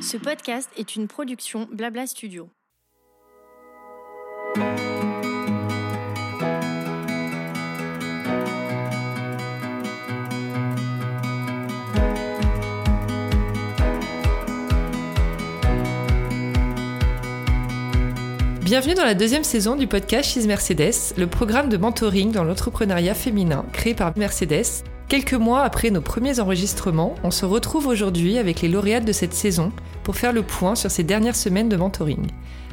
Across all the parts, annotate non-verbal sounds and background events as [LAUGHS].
Ce podcast est une production Blabla Studio. Bienvenue dans la deuxième saison du podcast She's Mercedes, le programme de mentoring dans l'entrepreneuriat féminin créé par Mercedes. Quelques mois après nos premiers enregistrements, on se retrouve aujourd'hui avec les lauréates de cette saison pour faire le point sur ces dernières semaines de mentoring.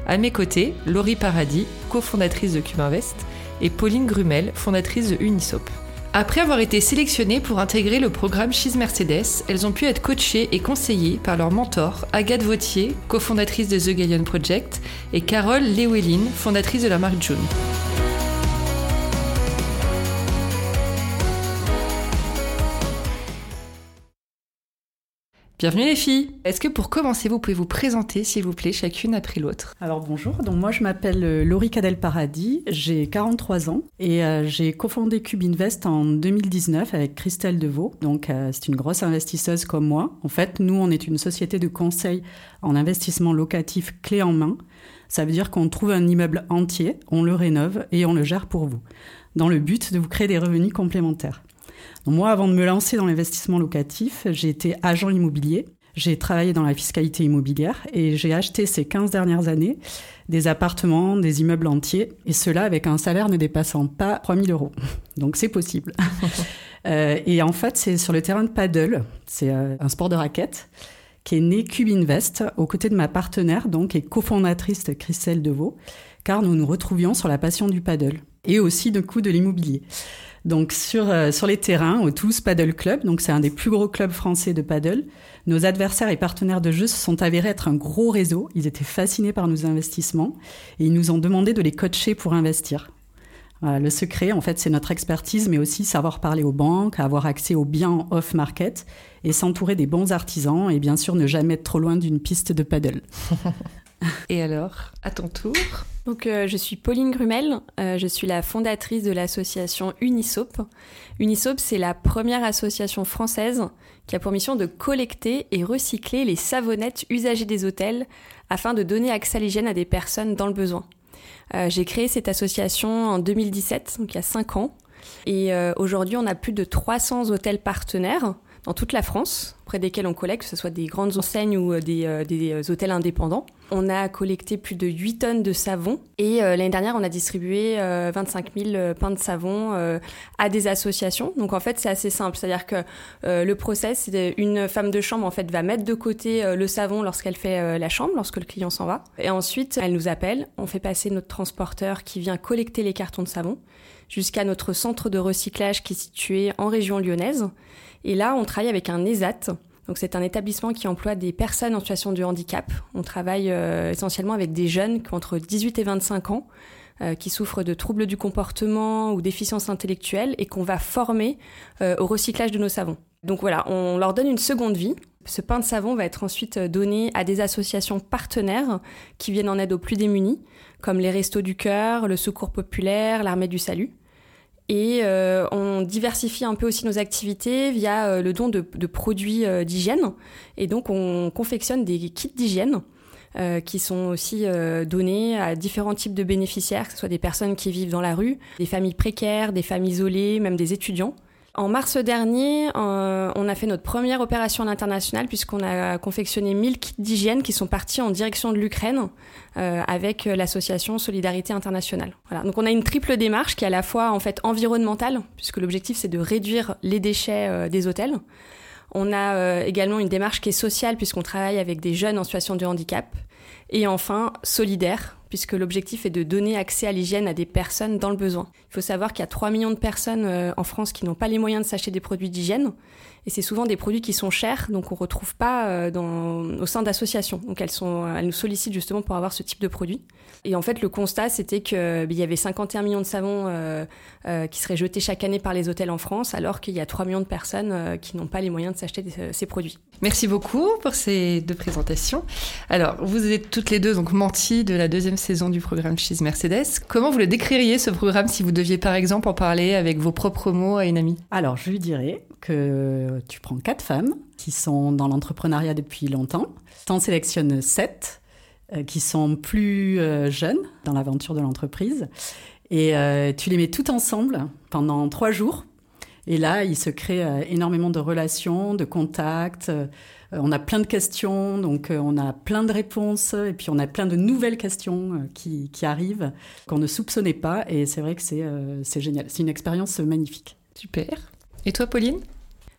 À mes côtés, Laurie Paradis, cofondatrice de Cubinvest, et Pauline Grumel, fondatrice de Unisop. Après avoir été sélectionnées pour intégrer le programme She's Mercedes, elles ont pu être coachées et conseillées par leur mentor, Agathe Vautier, cofondatrice de The Galleon Project, et Carole Lewellyn, fondatrice de la marque June. Bienvenue les filles. Est-ce que pour commencer, vous pouvez vous présenter, s'il vous plaît, chacune après l'autre? Alors bonjour, donc moi je m'appelle euh, Laurie Cadel Paradis, j'ai 43 ans et euh, j'ai cofondé Cube Invest en 2019 avec Christelle Deveau. Donc euh, c'est une grosse investisseuse comme moi. En fait, nous on est une société de conseil en investissement locatif clé en main. Ça veut dire qu'on trouve un immeuble entier, on le rénove et on le gère pour vous, dans le but de vous créer des revenus complémentaires moi, avant de me lancer dans l'investissement locatif, j'ai été agent immobilier. J'ai travaillé dans la fiscalité immobilière et j'ai acheté ces 15 dernières années des appartements, des immeubles entiers, et cela avec un salaire ne dépassant pas 3000 euros. [LAUGHS] Donc c'est possible. [LAUGHS] euh, et en fait, c'est sur le terrain de paddle, c'est euh, un sport de raquette, qui est né Cube Invest aux côtés de ma partenaire, donc, et cofondatrice Christelle Deveau, car nous nous retrouvions sur la passion du paddle et aussi de coup de l'immobilier. Donc sur, euh, sur les terrains, au Tous Paddle Club, donc c'est un des plus gros clubs français de paddle, nos adversaires et partenaires de jeu se sont avérés être un gros réseau. Ils étaient fascinés par nos investissements et ils nous ont demandé de les coacher pour investir. le secret, en fait, c'est notre expertise, mais aussi savoir parler aux banques, avoir accès aux biens off-market et s'entourer des bons artisans et bien sûr ne jamais être trop loin d'une piste de paddle. [LAUGHS] [LAUGHS] Et alors, à ton tour donc, euh, je suis Pauline Grumel, euh, je suis la fondatrice de l'association Unisop. Unisop, c'est la première association française qui a pour mission de collecter et recycler les savonnettes usagées des hôtels afin de donner accès à l'hygiène à des personnes dans le besoin. Euh, j'ai créé cette association en 2017, donc il y a 5 ans. Et aujourd'hui, on a plus de 300 hôtels partenaires dans toute la France, près desquels on collecte, que ce soit des grandes enseignes ou des hôtels indépendants. On a collecté plus de 8 tonnes de savon. Et euh, l'année dernière, on a distribué 25 euh, 000 euh, pains de savon à des associations. Donc en fait, c'est assez simple, c'est-à-dire que le process, une femme de chambre en fait va mettre de côté le savon lorsqu'elle fait la chambre, lorsque le client s'en va, et ensuite elle nous appelle, on fait passer notre transporteur qui vient collecter les cartons de savon jusqu'à notre centre de recyclage qui est situé en région lyonnaise. Et là, on travaille avec un ESAT donc c'est un établissement qui emploie des personnes en situation de handicap. On travaille euh, essentiellement avec des jeunes entre 18 et 25 ans, euh, qui souffrent de troubles du comportement ou déficience intellectuelle et qu'on va former euh, au recyclage de nos savons. Donc voilà, on leur donne une seconde vie. Ce pain de savon va être ensuite donné à des associations partenaires qui viennent en aide aux plus démunis, comme les Restos du Cœur, le Secours Populaire, l'Armée du Salut. Et euh, on diversifie un peu aussi nos activités via euh, le don de, produits euh, d'hygiène. Et donc on confectionne des kits d'hygiène qui sont aussi donnés à différents types de bénéficiaires, que ce soit des personnes qui vivent dans la rue, des familles précaires, des femmes isolées, même des étudiants. En mars dernier, euh, on a fait notre première opération à l'international puisqu'on a confectionné 1000 kits d'hygiène qui sont partis en direction de l'Ukraine euh, avec l'association Solidarité Internationale. Donc on a une triple démarche qui est à la fois en fait environnementale puisque l'objectif c'est de réduire les déchets euh, des hôtels. On a également une démarche qui est sociale puisqu'on travaille avec des jeunes en situation de handicap. Et enfin, solidaire puisque l'objectif est de donner accès à l'hygiène à des personnes dans le besoin. Il faut savoir qu'il y a 3 millions de personnes euh, en France qui n'ont pas les moyens de s'acheter des produits d'hygiène, et c'est souvent des produits qui sont chers, donc on ne retrouve pas euh, dans, au sein d'associations. Donc elles, sont, elles nous sollicitent justement pour avoir ce type de produit. Et en fait, le constat, c'était qu'il ben, y avait 51 millions de savons euh, euh, qui seraient jetés chaque année par les hôtels en France, alors qu'il y a 3 millions de personnes euh, qui n'ont pas les moyens de s'acheter ces produits. Merci beaucoup pour ces deux présentations. Alors, vous êtes toutes les deux donc menti de la deuxième saison du programme Cheese Mercedes. Comment vous le décririez ce programme si vous deviez par exemple en parler avec vos propres mots à une amie? Alors, je lui dirais que tu prends quatre femmes qui sont dans l'entrepreneuriat depuis longtemps. Tu en sélectionnes sept qui sont plus jeunes dans l'aventure de l'entreprise. Et tu les mets toutes ensemble pendant trois jours. Et là, il se crée énormément de relations, de contacts. Euh, on a plein de questions, donc euh, on a plein de réponses, et puis on a plein de nouvelles questions euh, qui, arrivent qu'on ne soupçonnait pas, et c'est vrai que c'est génial. C'est une expérience magnifique. Super. Et toi, Pauline?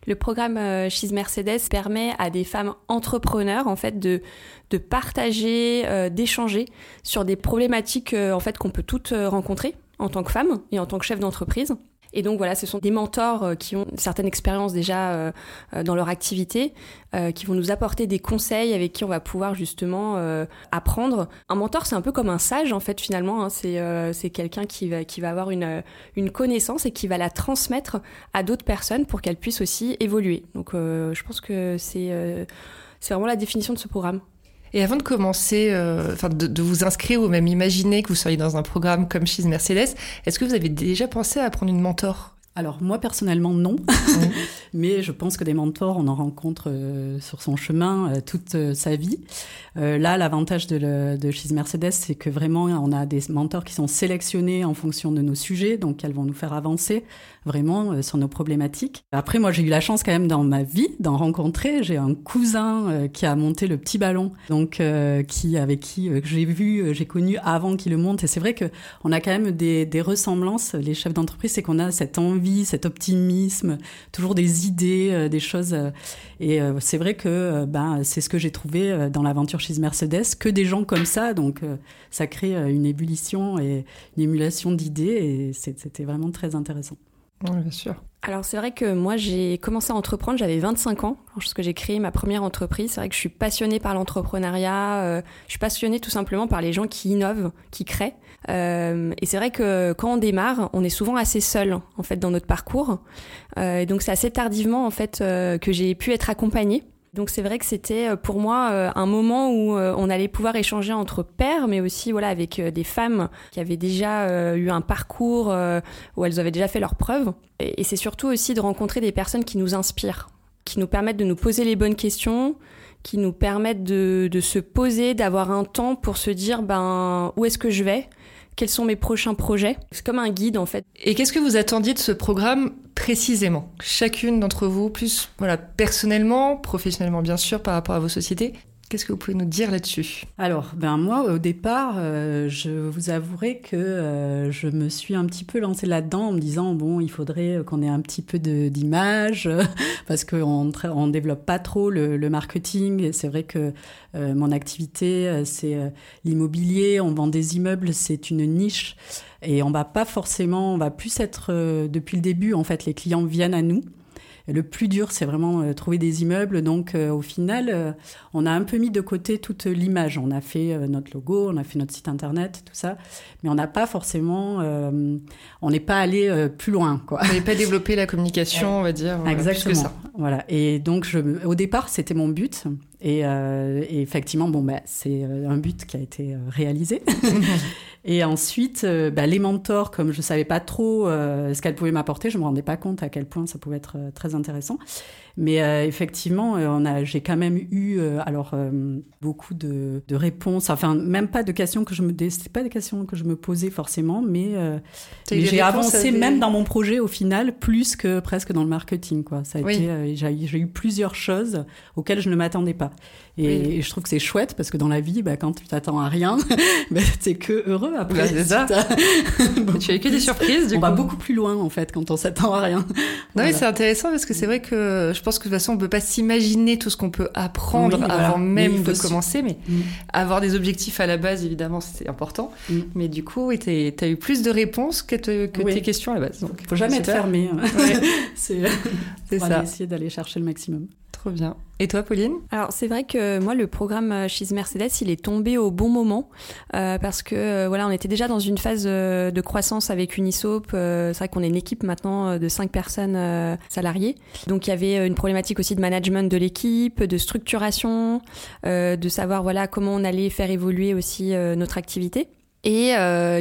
Le programme She's Mercedes permet à des femmes entrepreneurs en fait de, de partager, d'échanger sur des problématiques en fait qu'on peut toutes rencontrer en tant que femme et en tant que chef d'entreprise. Et donc voilà, ce sont des mentors euh, qui ont une certaine expérience déjà euh, euh, dans leur activité, qui vont nous apporter des conseils avec qui on va pouvoir justement apprendre. Un mentor, c'est un peu comme un sage en fait finalement. Hein. C'est quelqu'un qui va, qui va avoir une, une connaissance et qui va la transmettre à d'autres personnes pour qu'elles puissent aussi évoluer. Donc je pense que c'est c'est vraiment la définition de ce programme. Et avant de commencer, euh, enfin de, vous inscrire ou même imaginer que vous seriez dans un programme comme chez Mercedes, est-ce que vous avez déjà pensé à prendre une mentor? Alors moi personnellement non, [LAUGHS] mais je pense que des mentors on en rencontre euh, sur son chemin euh, toute sa vie. là l'avantage de, chez Mercedes c'est que vraiment on a des mentors qui sont sélectionnés en fonction de nos sujets, donc elles vont nous faire avancer vraiment euh, sur nos problématiques. Après, moi, j'ai eu la chance quand même dans ma vie d'en rencontrer. J'ai un cousin euh, qui a monté le petit ballon, donc euh, qui avec qui j'ai vu, j'ai connu avant qu'il le monte. Et c'est vrai que on a quand même des, des ressemblances. Les chefs d'entreprise, c'est qu'on a cette envie, cet optimisme, toujours des idées, des choses. et c'est vrai que ben c'est ce que j'ai trouvé dans l'aventure chez Mercedes, que des gens comme ça. Donc ça crée une ébullition et une émulation d'idées. Et c'était vraiment très intéressant. Oui, bien sûr. Alors c'est vrai que moi j'ai commencé à entreprendre, j'avais 25 ans lorsque j'ai créé ma première entreprise. C'est vrai que je suis passionnée par l'entrepreneuriat, euh, je suis passionnée tout simplement par les gens qui innovent, qui créent. Euh, et c'est vrai que quand on démarre, on est souvent assez seul en fait dans notre parcours. Euh, et donc c'est assez tardivement en fait que j'ai pu être accompagnée donc c'est vrai que c'était euh, pour moi euh, un moment où euh, on allait pouvoir échanger entre pairs, mais aussi voilà avec des femmes qui avaient déjà eu un parcours où elles avaient déjà fait leurs preuves. Et c'est surtout aussi de rencontrer des personnes qui nous inspirent, qui nous permettent de nous poser les bonnes questions, qui nous permettent de, de se poser, d'avoir un temps pour se dire ben où est-ce que je vais? Quels sont mes prochains projets. C'est comme un guide en fait. Et qu'est-ce que vous attendiez de ce programme précisément? Chacune d'entre vous, plus voilà personnellement, professionnellement bien sûr par rapport à vos sociétés, Qu'est-ce que vous pouvez nous dire là-dessus? Alors, ben moi, au départ, euh, je vous avouerai que euh, je me suis un petit peu lancée là-dedans en me disant bon, il faudrait qu'on ait un petit peu d'image [LAUGHS] parce qu'on on développe pas trop le, marketing. C'est vrai que euh, mon activité, c'est l'immobilier. On vend des immeubles, c'est une niche et on va pas forcément, on va plus être depuis le début. En fait, les clients viennent à nous. Le plus dur, c'est vraiment euh, trouver des immeubles. Donc, euh, au final, euh, on a un peu mis de côté toute l'image. On a fait notre logo, on a fait notre site internet, tout ça, mais on n'a pas forcément, on n'est pas allé plus loin. Quoi. On n'est pas développé la communication, on va dire. Exactement. ça. Voilà. Et donc, je, au départ, c'était mon but. Et, et, effectivement, bon, bah, c'est un but qui a été réalisé. [LAUGHS] Et ensuite, euh, bah, les mentors, comme je savais pas trop euh, ce qu'elles pouvaient m'apporter, je me rendais pas compte à quel point ça pouvait être euh, très intéressant. Mais effectivement, on a, j'ai quand même eu alors beaucoup de, de, réponses. Enfin, même pas de questions que je me, c'est pas des questions que je me posais forcément, mais, j'ai avancé même dans mon projet au final plus que presque dans le marketing. Quoi. Ça a été, j'ai, eu plusieurs choses auxquelles je ne m'attendais pas. Et, je trouve que c'est chouette parce que dans la vie, bah, quand tu t'attends à rien, [LAUGHS] bah, t'es que heureux après. c'est ça. [LAUGHS] tu as que des surprises. Du on va beaucoup plus loin en fait quand on s'attend à rien. Non, c'est intéressant parce que c'est vrai que je pense que de toute façon on peut pas s'imaginer tout ce qu'on peut apprendre avant même de commencer, mais mm. avoir des objectifs à la base évidemment c'est important. Mm. Mais du coup, tu as eu plus de réponses que, que tes questions à la base. Donc, faut jamais être fermé. Hein. [LAUGHS] c'est ça. Essayer d'aller chercher le maximum bien. Et toi, Pauline? Alors, c'est vrai que moi, le programme chez Mercedes, il est tombé au bon moment euh, parce que euh, voilà, on était déjà dans une phase euh, de croissance avec Unisop. c'est vrai qu'on est une équipe maintenant de cinq personnes salariées. Donc, il y avait une problématique aussi de management de l'équipe, de structuration, de savoir voilà comment on allait faire évoluer aussi notre activité. Et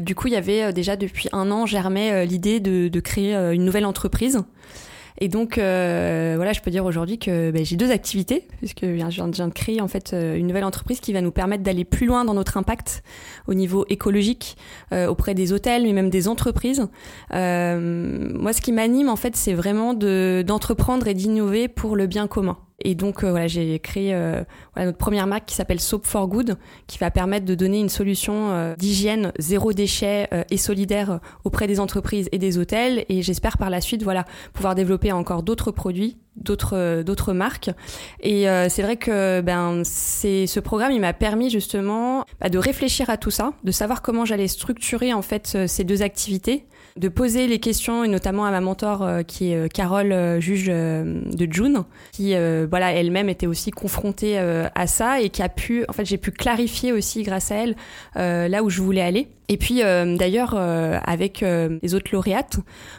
du coup, il y avait déjà depuis un an germait l'idée de créer une nouvelle entreprise Et donc, euh, voilà, je peux dire aujourd'hui que ben, j'ai deux activités, puisque je viens, de créer en fait euh, une nouvelle entreprise qui va nous permettre d'aller plus loin dans notre impact au niveau écologique euh, auprès des hôtels, mais même des entreprises. moi, ce qui m'anime en fait, c'est vraiment d'entreprendre et d'innover pour le bien commun. Et donc euh, voilà, j'ai créé euh, voilà, notre première marque qui s'appelle Soap for Good, qui va permettre de donner une solution euh, d'hygiène zéro déchet et solidaire auprès des entreprises et des hôtels. Et j'espère par la suite voilà pouvoir développer encore d'autres produits d'autres d'autres marques et c'est vrai que ben c'est ce programme il m'a permis justement bah, de réfléchir à tout ça de savoir comment j'allais structurer en fait ces deux activités de poser les questions, et notamment à ma mentor euh, qui est euh, Carole, euh, juge de June, qui voilà elle-même était aussi confrontée à ça et qui a pu, en fait, j'ai pu clarifier aussi grâce à elle là où je voulais aller. Et puis d'ailleurs avec les autres lauréates,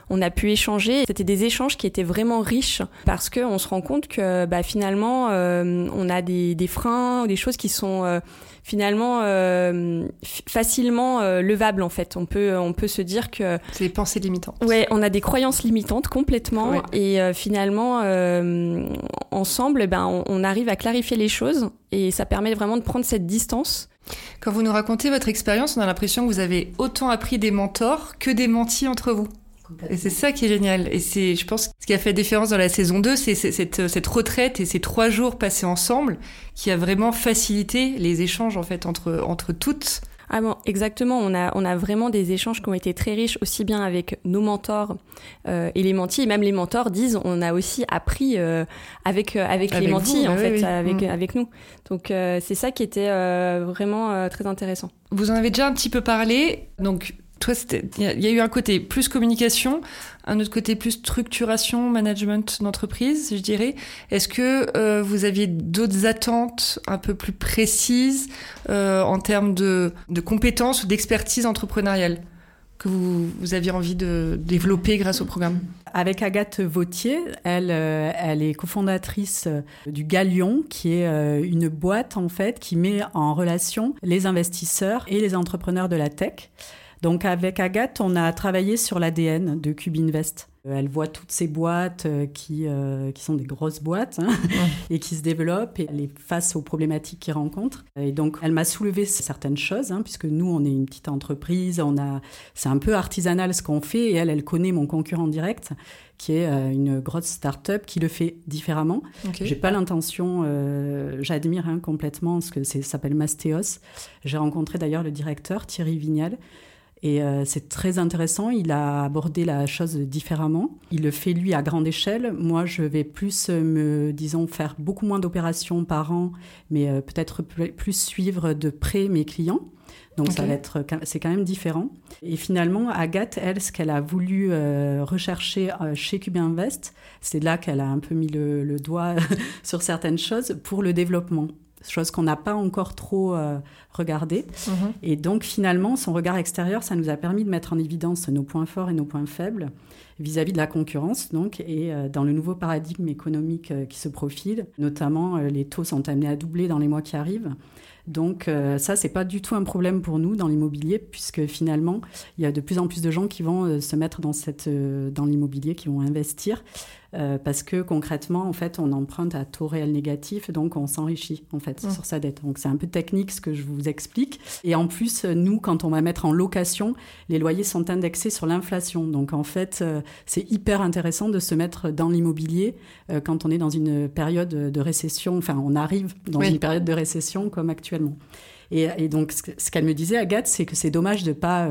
on a pu échanger. C'était des échanges qui étaient vraiment riches parce que on se rend compte que bah, finalement on a des, des freins des choses qui sont finalement euh, facilement euh, levable en fait. On peut on peut se dire que c'est des pensées limitantes. Ouais, on a des croyances limitantes complètement et euh, finalement ensemble, eh ben on, arrive à clarifier les choses et ça permet vraiment de prendre cette distance. Quand vous nous racontez votre expérience, on a l'impression que vous avez autant appris des mentors que des mentis entre vous. Et c'est ça qui est génial. Et c'est, je pense, ce qui a fait la différence dans la saison 2, c'est cette, cette retraite et ces trois jours passés ensemble qui a vraiment facilité les échanges, en fait, entre, entre toutes. Ah bon, exactement. On a, on a vraiment des échanges qui ont été très riches, aussi bien avec nos mentors euh, et les mentis. Et même les mentors disent, on a aussi appris euh, avec, euh, avec, les mentis, en fait, Avec, mm. avec nous. Donc, euh, c'est ça qui était euh, vraiment très intéressant. Vous en avez déjà un petit peu parlé. Donc, toi, il y, a eu un côté plus communication, un autre côté plus structuration, management d'entreprise, je dirais. Est-ce que euh, vous aviez d'autres attentes un peu plus précises euh, en termes de, compétences ou d'expertise entrepreneuriale que vous, vous, aviez envie de développer grâce au programme? Avec Agathe Vautier, elle, euh, elle est cofondatrice du Galion, qui est une boîte en fait qui met en relation les investisseurs et les entrepreneurs de la tech. Donc avec Agathe, on a travaillé sur l'ADN de Cubinvest. Euh, elle voit toutes ces boîtes euh, qui, euh, qui sont des grosses boîtes hein, [LAUGHS] et qui se développent et elle est face aux problématiques qu'ils rencontrent. Et donc, elle m'a soulevé certaines choses, hein, puisque nous, on est une petite entreprise, on a, c'est un peu artisanal ce qu'on fait et elle, elle connaît mon concurrent direct qui est une grosse start-up qui le fait différemment. J'ai pas l'intention, j'admire hein, complètement ce que c'est, s'appelle Mastéos. J'ai rencontré d'ailleurs le directeur Thierry Vignal et euh, c'est très intéressant. Il a abordé la chose différemment. Il le fait lui à grande échelle. Moi, je vais plus euh, me, disons, faire beaucoup moins d'opérations par an, mais euh, peut-être plus suivre de près mes clients. Donc ça va être, c'est quand même différent. Et finalement, Agathe, elle, ce qu'elle a voulu rechercher chez Cubain Invest, c'est là qu'elle a un peu mis le doigt [LAUGHS] sur certaines choses pour le développement chose qu'on n'a pas encore trop euh, regardée. Mhm. Et donc finalement, son regard extérieur, ça nous a permis de mettre en évidence nos points forts et nos points faibles vis-à-vis de la concurrence, donc, et euh, dans le nouveau paradigme économique euh, qui se profile, notamment les taux sont amenés à doubler dans les mois qui arrivent. Donc ça, c'est pas du tout un problème pour nous dans l'immobilier, puisque finalement, il y a de plus en plus de gens qui vont se mettre dans, cette, dans l'immobilier, qui vont investir. Euh, parce que concrètement, en fait, on emprunte à taux réel négatif, donc on s'enrichit en fait mmh. sur sa dette. Donc c'est un peu technique ce que je vous explique. Et en plus, nous, quand on va mettre en location, les loyers sont indexés sur l'inflation. Donc en fait, euh, c'est hyper intéressant de se mettre dans l'immobilier euh, quand on est dans une période de récession. Enfin, on arrive dans une période de récession comme actuellement. Et, donc, ce qu'elle me disait, Agathe, c'est que c'est dommage de ne pas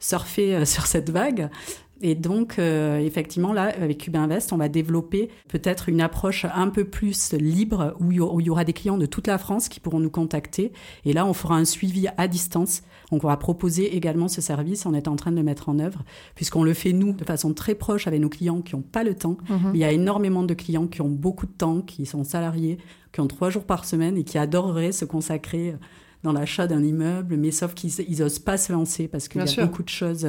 surfer [LAUGHS] sur cette vague, et donc, euh, effectivement, là, avec Cubinvest, on va développer peut-être une approche un peu plus libre où il y aura des clients de toute la France qui pourront nous contacter. Et là, on fera un suivi à distance. Donc, on va proposer également ce service. On est en train de le mettre en œuvre, puisqu'on le fait, nous, de façon très proche avec nos clients qui n'ont pas le temps. Mhm. Il y a énormément de clients qui ont beaucoup de temps, qui sont salariés, qui ont trois jours par semaine et qui adoreraient se consacrer dans l'achat d'un immeuble, mais sauf qu'ils n'osent pas se lancer parce qu'il y a beaucoup de choses,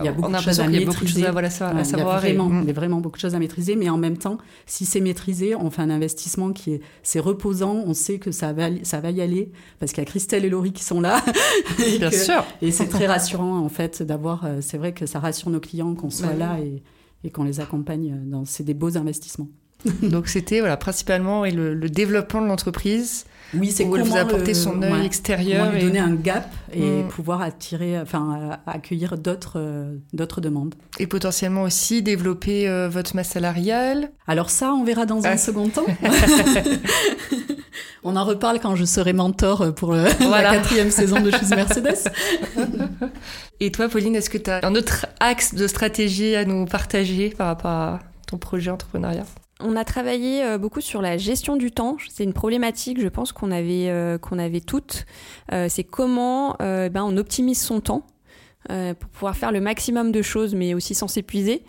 il y a beaucoup de choses à maîtriser. Il y a vraiment, mm. beaucoup de choses à maîtriser, mais en même temps, si c'est maîtrisé, on fait un investissement qui est, c'est reposant, on sait que ça va, ça va y aller parce qu'il y a Christelle et Laurie qui sont là. [LAUGHS] et Bien sûr. Et c'est très rassurant en fait d'avoir, euh, c'est vrai que ça rassure nos clients qu'on soit là et et qu'on les accompagne dans ces des beaux investissements. [LAUGHS] Donc c'était voilà principalement et le, développement de l'entreprise. Oui, c'est comment vous apporter son œil extérieur et donner un gap et mm. pouvoir attirer, enfin accueillir d'autres euh, d'autres demandes. Et potentiellement aussi développer euh, votre masse salariale. Alors ça, on verra dans un ah. second temps. [LAUGHS] [LAUGHS] on en reparle quand je serai mentor pour la quatrième saison de Choose Mercedes. et toi, Pauline, est-ce que tu as un autre axe de stratégie à nous partager par rapport à ton projet entrepreneuriat? On a travaillé euh, beaucoup sur la gestion du temps. C'est une problématique, je pense, qu'on avait, euh, qu'on avait toutes. Euh, c'est comment ben, on optimise son temps. pour pouvoir faire le maximum de choses, mais aussi sans s'épuiser,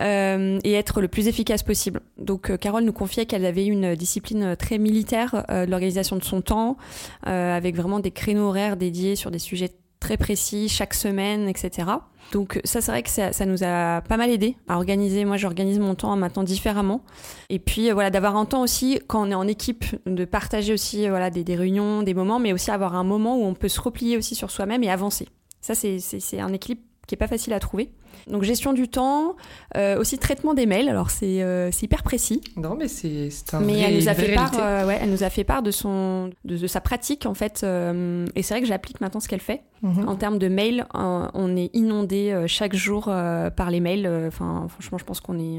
et être le plus efficace possible. Donc, Carole nous confiait qu'elle avait une discipline très militaire de l'organisation de son temps, avec vraiment des créneaux horaires dédiés sur des sujets très précis chaque semaine, etc. Donc ça, c'est vrai que ça, nous a pas mal aidé à organiser. Moi, j'organise mon temps maintenant différemment. Et puis euh, voilà, d'avoir un temps aussi quand on est en équipe, de partager aussi euh, voilà des, des réunions, des moments, mais aussi avoir un moment où on peut se replier aussi sur soi-même et avancer. Ça, c'est un équilibre qui est pas facile à trouver. Donc gestion du temps, euh, aussi traitement des mails. Alors c'est euh, hyper précis. Non, mais c'est un Mais elle nous a fait part, euh, ouais, elle nous a fait part de son de, sa pratique en fait. et c'est vrai que j'applique maintenant ce qu'elle fait. Mhm. En termes de mails, on est inondé chaque jour par les mails. Enfin, franchement, je pense qu'on est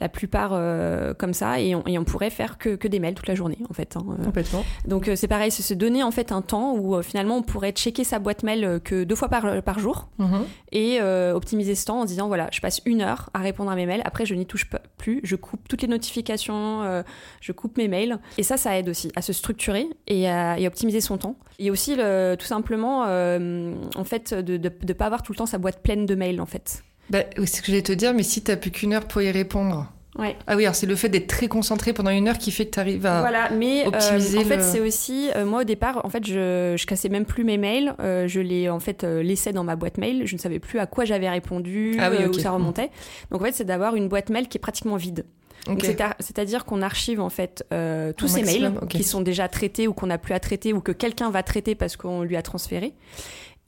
la plupart euh, comme ça, et on, pourrait faire que, que, des mails toute la journée, en fait. Hein, euh. Complètement. Donc euh, c'est pareil, c'est se donner en fait un temps où finalement on pourrait checker sa boîte mail que deux fois par, par jour mhm. et optimiser ce temps en disant voilà, je passe une heure à répondre à mes mails, après je n'y touche plus, je coupe toutes les notifications, je coupe mes mails, et ça, ça aide aussi à se structurer et à optimiser son temps. Et aussi le, tout simplement en fait de ne pas avoir tout le temps sa boîte pleine de mails en fait. Bah, c'est ce que j'allais te dire, mais si tu n'as plus qu'une heure pour y répondre. Ouais. Ah oui, alors c'est le fait d'être très concentré pendant une heure qui fait que tu arrives à voilà, mais, euh, optimiser. en fait, c'est aussi euh, moi au départ, en fait, je, je cassais même plus mes mails. Euh, je les en fait laissais dans ma boîte mail. Je ne savais plus à quoi j'avais répondu, ah où ça remontait. Donc en fait, c'est d'avoir une boîte mail qui est pratiquement vide. C'est-à-dire qu'on archive en fait tous ces mails qui sont déjà traités ou qu'on n'a plus à traiter ou que quelqu'un va traiter parce qu'on lui a transféré.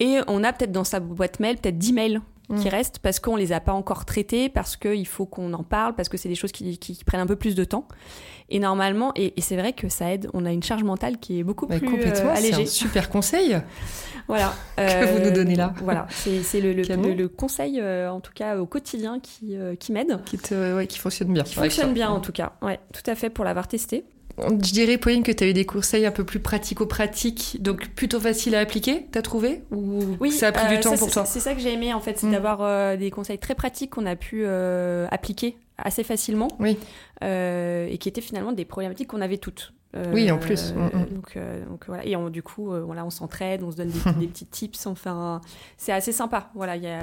Et on a peut-être dans sa boîte mail peut-être 10 mails qui mm. restent parce qu'on les a pas encore traités, parce qu'il faut qu'on en parle, parce que c'est des choses qui, qui, prennent un peu plus de temps. Et normalement, et, c'est vrai que ça aide, on a une charge mentale qui est beaucoup plus euh, allégée. C'est un super conseil [LAUGHS] voilà, [LAUGHS] que vous nous donnez là. Voilà, c'est le, le, le, conseil, euh, en tout cas au quotidien, qui, euh, qui m'aide. Qui, te, ouais, qui fonctionne bien. Qui fonctionne bien en tout cas, ouais, tout à fait pour l'avoir testé. Je dirais, Pauline, que tu as eu des conseils un peu plus pratico-pratiques, donc plutôt facile à appliquer, t'as trouvé? Ou oui, ça a pris du euh, temps pour toi? C'est ça que j'ai aimé, en fait, c'est mm. d'avoir euh, des conseils très pratiques qu'on a pu euh, appliquer assez facilement. Oui. et qui étaient finalement des problématiques qu'on avait toutes. oui, en plus. Mm, mm. Donc, donc, voilà. Et du coup, voilà, on s'entraide, on se donne [LAUGHS] des, petits tips. Enfin, c'est assez sympa. Voilà, il y a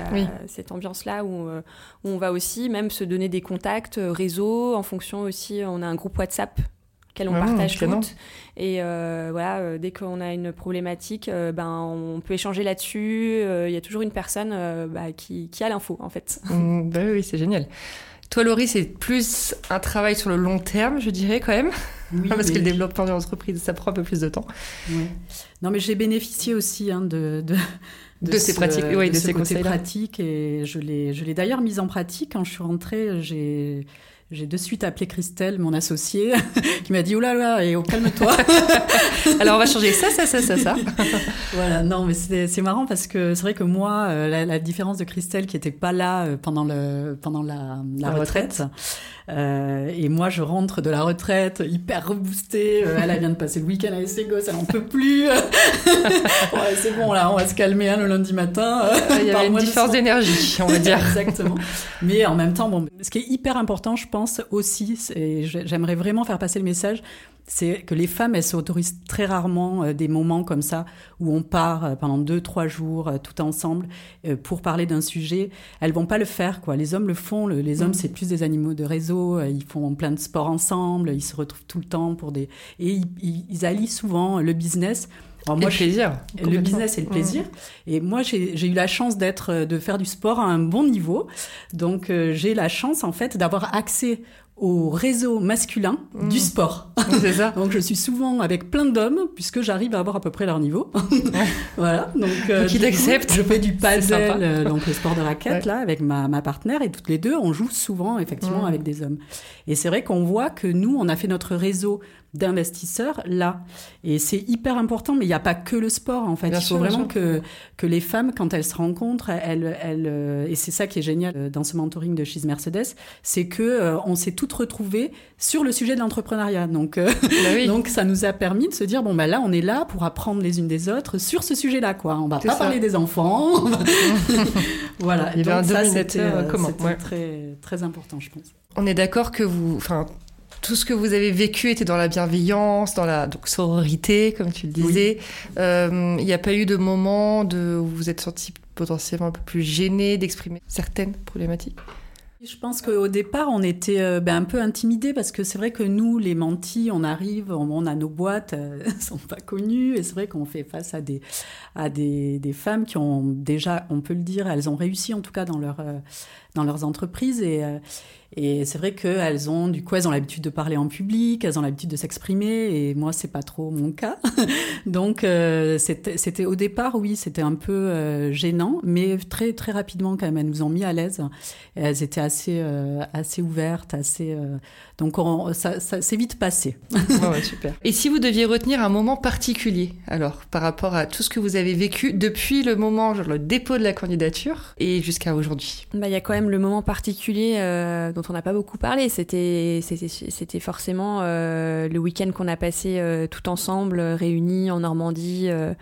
cette ambiance-là où, où, on va aussi même se donner des contacts réseau en fonction aussi. On a un groupe WhatsApp qu'elle on partage toutes. Et euh, voilà, euh, dès qu'on a une problématique, euh, ben, on peut échanger là-dessus. Il y a toujours une personne bah, qui, qui, a l'info, en fait. [LAUGHS] Mmh, bah oui, c'est génial. Toi, Laurie, c'est plus un travail sur le long terme, je dirais, quand même. [LAUGHS] Parce que le développement d'une entreprise, ça prend un peu plus de temps. Non, mais j'ai bénéficié aussi hein, de, de, de, ces pratiques, oui, de, ces conseils pratiques. Et je l'ai d'ailleurs mise en pratique. Quand je suis rentrée, j'ai j'ai de suite appelé Christelle, mon associée, [LAUGHS] qui m'a dit oulala, là là, et oh, calme-toi. [LAUGHS] Alors on va changer ça, ça, ça, ça, ça. [LAUGHS] voilà, non, mais c'est marrant parce que c'est vrai que moi, euh, la, la, différence de Christelle qui était pas là euh, pendant le pendant la, la, retraite, euh, et moi je rentre de la retraite hyper reboostée. Euh, elle, vient de passer le week-end avec ses gosses, elle en peut plus. [LAUGHS] ouais, c'est bon là, on va se calmer hein, le lundi matin. Il y a [LAUGHS] une différence d'énergie, on va dire. [LAUGHS] Exactement. Mais en même temps, bon, ce qui est hyper important, je pense aussi, et j'aimerais vraiment faire passer le message, c'est que les femmes, elles s'autorisent très rarement euh, des moments comme ça où on part euh, pendant deux, trois jours euh, tout ensemble pour parler d'un sujet. Elles vont pas le faire, quoi. Les hommes le font. les hommes, mm. c'est plus des animaux de réseau. Ils font plein de sports ensemble. Ils se retrouvent tout le temps pour des et ils, ils allient souvent le business Alors moi, le plaisir. Le business et le plaisir. Et moi, j'ai eu la chance d'être, de faire du sport à un bon niveau. Donc, j'ai la chance, en fait, d'avoir accès au réseau masculin du mmh. sport. C'est ça. [LAUGHS] donc je suis souvent avec plein d'hommes puisque j'arrive à avoir à peu près leur niveau. [LAUGHS] voilà. Donc euh, qui t'accepte. Je fais du [LAUGHS] paddle, euh, donc le sport de raquette là avec ma, ma partenaire et toutes les deux on joue souvent effectivement mmh. avec des hommes. Et c'est vrai qu'on voit que nous on a fait notre réseau d'investisseurs là. Et c'est hyper important, mais il n'y a pas que le sport en fait. il faut vraiment que, que les femmes, quand elles se rencontrent, elles, elles, euh, et c'est ça qui est génial euh, dans ce mentoring de chez Mercedes, c'est que euh, on s'est toutes retrouvées sur le sujet de l'entrepreneuriat. Donc, bah [LAUGHS] donc ça nous a permis de se dire bon bah là on est là pour apprendre les unes des autres sur ce sujet-là quoi. On va pas parler des enfants. [LAUGHS] [LAUGHS] voilà. Il y avait un c'était très très important je pense. On est d'accord que vous, enfin tout ce que vous avez vécu était dans la bienveillance, dans la donc, sororité, comme tu le disais. Euh, il n'y a pas eu de moment de, où vous vous êtes senti potentiellement un peu plus gêné d'exprimer certaines problématiques? Je pense qu'au départ, on était euh, ben, un peu intimidés parce que c'est vrai que nous, les mentis, on arrive, on, a nos boîtes, elles [LAUGHS] ne sont pas connues, et c'est vrai qu'on fait face à des, à des, des, femmes qui ont déjà, on peut le dire, elles ont réussi en tout cas dans, leur, euh, dans leurs entreprises, et, et c'est vrai qu'elles ont, du coup, elles ont l'habitude de parler en public, elles ont l'habitude de s'exprimer, et moi, c'est pas trop mon cas. [LAUGHS] Donc, euh, c'était au départ, oui, c'était un peu euh, gênant, mais très, très rapidement, quand même, elles nous ont mis à l'aise. Elles étaient assez, euh, assez ouvertes, assez. donc, ça, ça s'est vite passé. ouais, super. [LAUGHS] Et si vous deviez retenir un moment particulier, alors, par rapport à tout ce que vous avez vécu depuis le moment, genre le dépôt de la candidature, et jusqu'à aujourd'hui? Bah, il y a quand même le moment particulier dont on n'a pas beaucoup parlé. C'était, forcément euh, le week-end qu'on a passé euh, tout ensemble, réunis en Normandie, euh,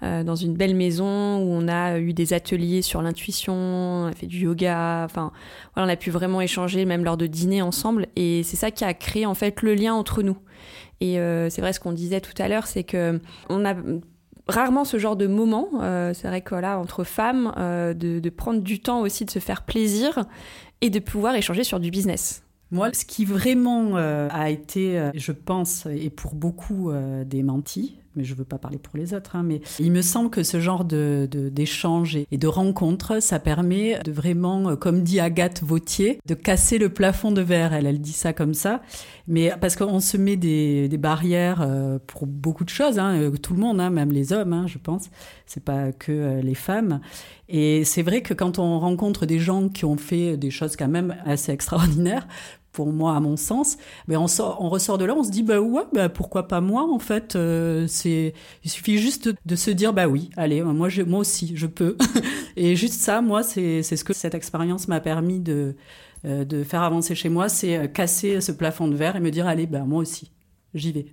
dans une belle maison où on a eu des ateliers sur l'intuition, on a fait du yoga. Enfin, on a pu vraiment échanger, même lors de dîner ensemble. Et c'est ça qui a créé en fait le lien entre nous. Et c'est vrai ce qu'on disait tout à l'heure, c'est que on a rarement ce genre de moment. c'est vrai que voilà, entre femmes, de, de, prendre du temps aussi de se faire plaisir et de pouvoir échanger sur du business. Moi, ce qui vraiment euh, a été, euh, je pense, et pour beaucoup euh, des mentis, mais je ne veux pas parler pour les autres, hein, mais il me semble que ce genre de, d'échange et, de rencontre, ça permet de vraiment, comme dit Agathe Vautier, de casser le plafond de verre. Elle, elle dit ça comme ça, mais parce qu'on se met des, des barrières pour beaucoup de choses, hein, tout le monde, hein, même les hommes, je pense. C'est pas que les femmes. Et c'est vrai que quand on rencontre des gens qui ont fait des choses quand même assez extraordinaires, pour moi, à mon sens, mais on, sort, on ressort de là, on se dit bah ouais, bah pourquoi pas moi en fait. Euh, c'est, il suffit juste de se dire bah oui, allez, moi, je, moi aussi, je peux. [LAUGHS] Et juste ça, moi, c'est, c'est ce que cette expérience m'a permis de, euh, de faire avancer chez moi, c'est euh, casser ce plafond de verre et me dire allez, bah moi aussi j'y vais.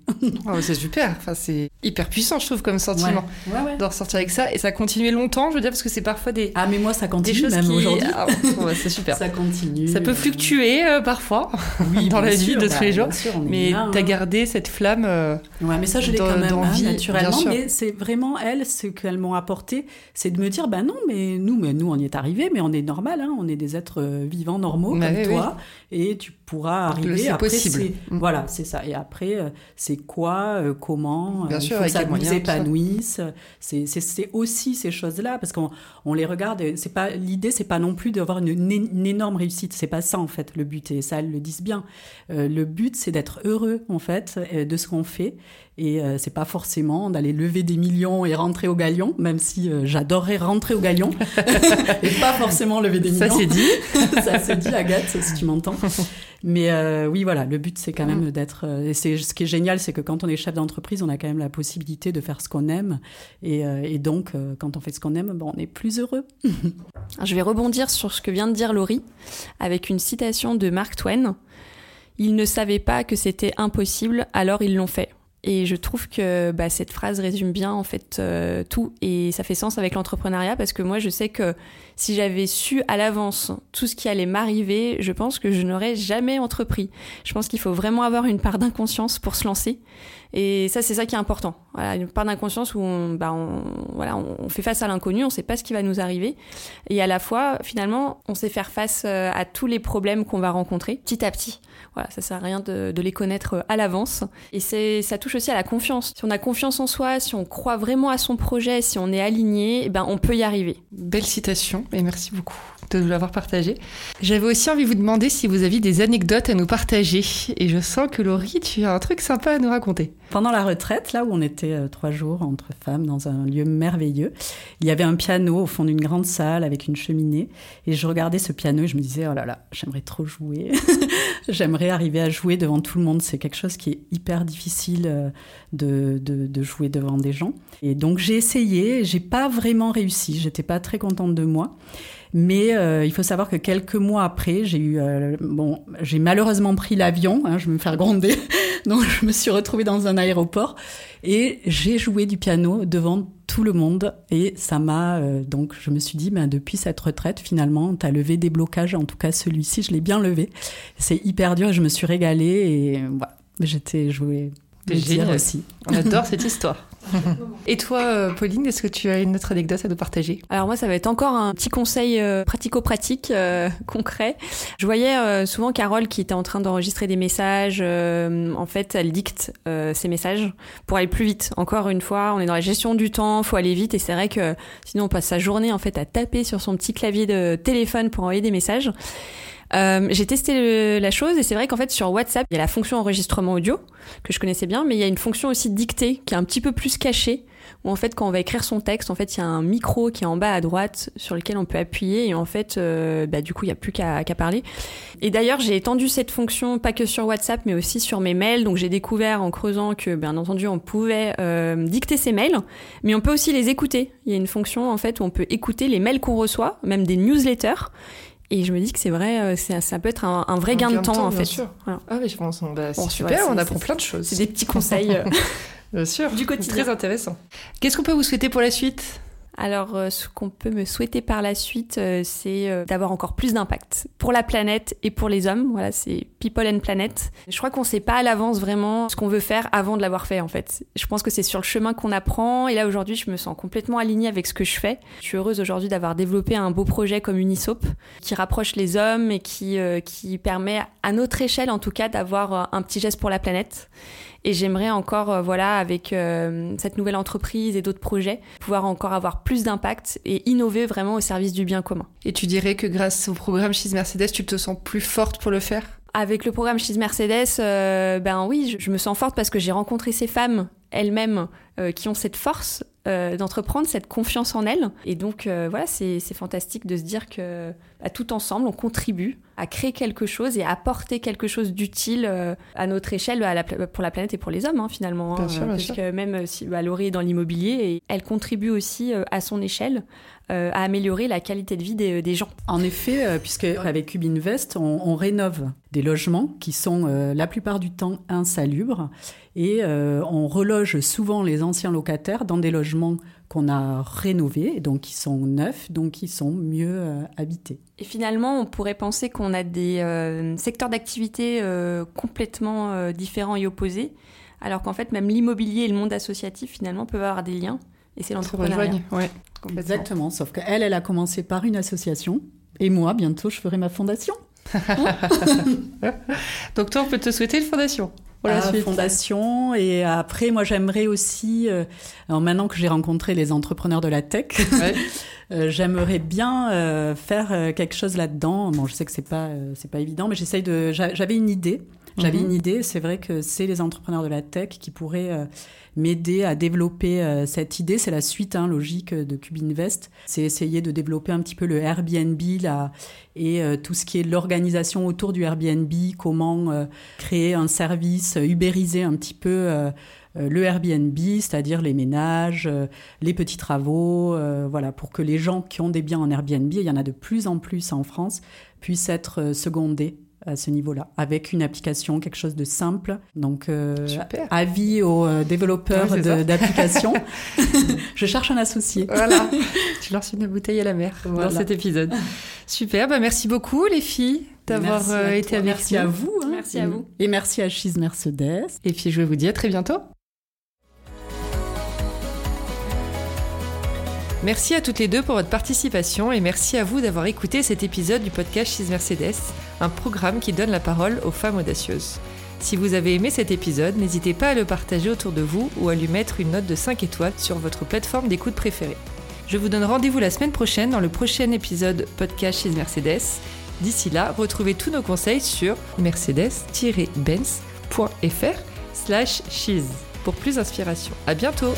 oh, c'est super, enfin, c'est hyper puissant, je trouve, comme sentiment. Ouais. Ouais, de ressortir avec ça. Et ça continue longtemps, je veux dire, parce que c'est parfois des. Ah, mais moi, ça continue des choses même aujourd'hui. Ah, c'est super. [LAUGHS] ça continue. Ça peut fluctuer euh, parfois oui, [LAUGHS] dans la vie de tous les bah, jours. mais tu as hein. gardé cette flamme. Euh, ouais, mais ça, je l'ai quand même, hein, naturellement. Mais c'est vraiment, elles, ce qu'elles m'ont apporté, c'est de me dire, bah non, mais nous, mais nous, on y est arrivés, mais on est normal, hein, on est des êtres euh, vivants normaux bah comme toi. Et tu pourras arriver. C'est possible. Mm. Voilà, c'est ça. Et après, c'est quoi, euh, comment, Bien euh, sûr, il faut que ça nous épanouisse. C'est aussi ces choses-là, parce qu'on on les regarde. C'est pas l'idée, c'est pas non plus d'avoir une, une, énorme réussite. C'est pas ça en fait le but, et ça elles le disent bien. Euh, le but, c'est d'être heureux en fait de ce qu'on fait et euh, c'est pas forcément d'aller lever des millions et rentrer au galion, même si euh, j'adorerais rentrer au galion [LAUGHS] et pas forcément lever des millions. Ça c'est dit. [LAUGHS] ça c'est dit, Agathe, si tu m'entends. Mais euh, oui, voilà, le but c'est quand même d'être. et c'est ce qui est génial, c'est que quand on est chef d'entreprise, on a quand même la possibilité de faire ce qu'on aime. Et, et donc, quand on fait ce qu'on aime, bon, on est plus heureux. [LAUGHS] Je vais rebondir sur ce que vient de dire Laurie avec une citation de Mark Twain. Ils ne savaient pas que c'était impossible, alors ils l'ont fait. Et je trouve que bah, cette phrase résume bien en fait euh, tout et ça fait sens avec l'entrepreneuriat parce que moi je sais que si j'avais su à l'avance tout ce qui allait m'arriver, je pense que je n'aurais jamais entrepris. Je pense qu'il faut vraiment avoir une part d'inconscience pour se lancer. Et ça, c'est ça qui est important. Voilà, une part d'inconscience où on, bah on, voilà, on fait face à l'inconnu, on ne sait pas ce qui va nous arriver. Et à la fois, finalement, on sait faire face euh, à tous les problèmes qu'on va rencontrer petit à petit. Voilà, ça sert à rien de, de les connaître euh, à l'avance. Et c'est, ça touche aussi à la confiance. Si on a confiance en soi, si on croit vraiment à son projet, si on est aligné, eh ben on peut y arriver. Belle citation merci beaucoup de nous l'avoir partagé. J'avais aussi envie de vous demander si vous aviez des anecdotes à nous partager. Et je sens que Laurie, tu as un truc sympa à nous raconter. Pendant la retraite, là où on était euh, trois jours entre femmes dans un lieu merveilleux, il y avait un piano au fond d'une grande salle avec une cheminée. Et je regardais ce piano et je me disais, oh là là, j'aimerais trop jouer. [LAUGHS] j'aimerais arriver à jouer devant tout le monde. C'est quelque chose qui est hyper difficile euh, de, de, de jouer devant des gens. Et donc j'ai essayé, j'ai pas vraiment réussi. J'étais pas très contente de moi. Mais euh, il faut savoir que quelques mois après, j'ai eu euh, bon, j'ai malheureusement pris l'avion. Hein, je vais me faire gronder, [LAUGHS] donc je me suis retrouvée dans un aéroport et j'ai joué du piano devant tout le monde et ça m'a euh, donc je me suis dit ben depuis cette retraite finalement tu as levé des blocages en tout cas celui-ci je l'ai bien levé c'est hyper dur et je me suis régalée et voilà j'étais joué Génial aussi. On adore [LAUGHS] cette histoire. [LAUGHS] Et toi, euh, Pauline, est-ce que tu as une autre anecdote à nous partager? Alors moi, ça va être encore un petit conseil euh, pratico-pratique euh, [LAUGHS] concret. Je voyais souvent Carole qui était en train d'enregistrer des messages. en fait, elle dicte ses messages pour aller plus vite. Encore une fois, on est dans la gestion du temps, faut aller vite, et c'est vrai que sinon on passe sa journée en fait à taper sur son petit clavier de téléphone pour envoyer des messages. Euh, j'ai testé la chose et c'est vrai qu'en fait sur WhatsApp, il y a la fonction enregistrement audio que je connaissais bien, mais il y a une fonction aussi dictée qui est un petit peu plus cachée où en fait quand on va écrire son texte, en fait il y a un micro qui est en bas à droite sur lequel on peut appuyer et en fait euh, bah, du coup il n'y a plus qu'à parler. Et d'ailleurs j'ai étendu cette fonction pas que sur WhatsApp mais aussi sur mes mails, donc j'ai découvert en creusant que bien entendu on pouvait euh, dicter ses mails, mais on peut aussi les écouter. Il y a une fonction en fait où on peut écouter les mails qu'on reçoit, même des newsletters. Et je me dis que c'est vrai, euh, ça peut être un, vrai gain, de temps, en fait. Sûr. Ah oui, je pense. Bah, super, on apprend plein de choses. C'est des petits conseils. Euh, [LAUGHS] bien sûr. Du quotidien. Très intéressant. Qu'est-ce qu'on peut vous souhaiter pour la suite? Alors, euh, ce qu'on peut me souhaiter par la suite, euh, c'est euh, d'avoir encore plus d'impact pour la planète et pour les hommes. Voilà, c'est People and Planet. Je crois qu'on ne sait pas à l'avance vraiment ce qu'on veut faire avant de l'avoir fait, en fait. Je pense que c'est sur le chemin qu'on apprend. Et là, aujourd'hui, je me sens complètement alignée avec ce que je fais. Je suis heureuse aujourd'hui d'avoir développé un beau projet comme Unisop qui rapproche les hommes et qui, qui permet, à notre échelle en tout cas, d'avoir un petit geste pour la planète. Et j'aimerais encore, euh, voilà, avec euh, cette nouvelle entreprise et d'autres projets, pouvoir encore avoir plus d'impact et innover vraiment au service du bien commun. Et tu dirais que grâce au programme Chez Mercedes, tu te sens plus forte pour le faire? Avec le programme Chez Mercedes, euh, ben oui, je, me sens forte parce que j'ai rencontré ces femmes elles-mêmes qui ont cette force d'entreprendre, cette confiance en elles. Et donc voilà, c'est fantastique de se dire que bah, tout ensemble, on contribue à créer quelque chose et à apporter quelque chose d'utile euh, à notre échelle à la, pour la planète et pour les hommes hein, finalement. Hein, parce que même euh, si bah, Laurie est dans l'immobilier, elle contribue aussi euh, à son échelle à améliorer la qualité de vie des, gens. En effet, puisque avec Cubinvest, on, on rénove des logements qui sont la plupart du temps insalubres et on reloge souvent les anciens locataires dans des logements qu'on a rénovés, donc qui sont neufs, donc qui sont mieux habités. Et finalement, on pourrait penser qu'on a des euh, secteurs d'activité euh, complètement euh, différents et opposés, alors qu'en fait, même l'immobilier et le monde associatif, finalement, peuvent avoir des liens. Et c'est l'entrepreneuriat. Ouais, Exactement, sauf qu'elle, elle a commencé par une association, et moi, bientôt, je ferai ma fondation. [LAUGHS] Donc toi, on peut te souhaiter une fondation la fondation. Et après, moi, j'aimerais aussi, euh, maintenant que j'ai rencontré les entrepreneurs de la tech, [LAUGHS] euh, j'aimerais bien euh, faire quelque chose là-dedans. Bon, je sais que c'est pas c'est pas évident, mais j'essaye de. J'avais une idée. J'avais mhm. une idée. C'est vrai que c'est les entrepreneurs de la tech qui pourraient m'aider à développer euh, cette idée. C'est la suite hein, logique de Cubinvest. C'est essayer de développer un petit peu le Airbnb là, et euh, tout ce qui est l'organisation autour du Airbnb, comment euh, créer un service, ubériser un petit peu le Airbnb, c'est-à-dire les ménages, les petits travaux, voilà, pour que les gens qui ont des biens en Airbnb, il y en a de plus en plus en France, puissent être secondés à ce niveau-là, avec une application, quelque chose de simple. Donc, euh, avis aux euh, développeurs Ouais, d'applications. [LAUGHS] je cherche un associé. Voilà, [LAUGHS] tu lances une bouteille à la mer Voilà. dans cet épisode. Super, bah merci beaucoup les filles d'avoir euh, à été toi. avec Merci nous. à vous. hein. Merci à vous. Et merci à Cheese Mercedes. Et puis je vous dis à très bientôt. Merci à toutes les deux pour votre participation et merci à vous d'avoir écouté cet épisode du podcast Chez Mercedes, un programme qui donne la parole aux femmes audacieuses. Si vous avez aimé cet épisode, n'hésitez pas à le partager autour de vous ou à lui mettre une note de 5 étoiles sur votre plateforme d'écoute préférée. Je vous donne rendez-vous la semaine prochaine dans le prochain épisode podcast Chez Mercedes. D'ici là, retrouvez tous nos conseils sur mercedes-benz.fr slash cheese pour plus d'inspiration. À bientôt!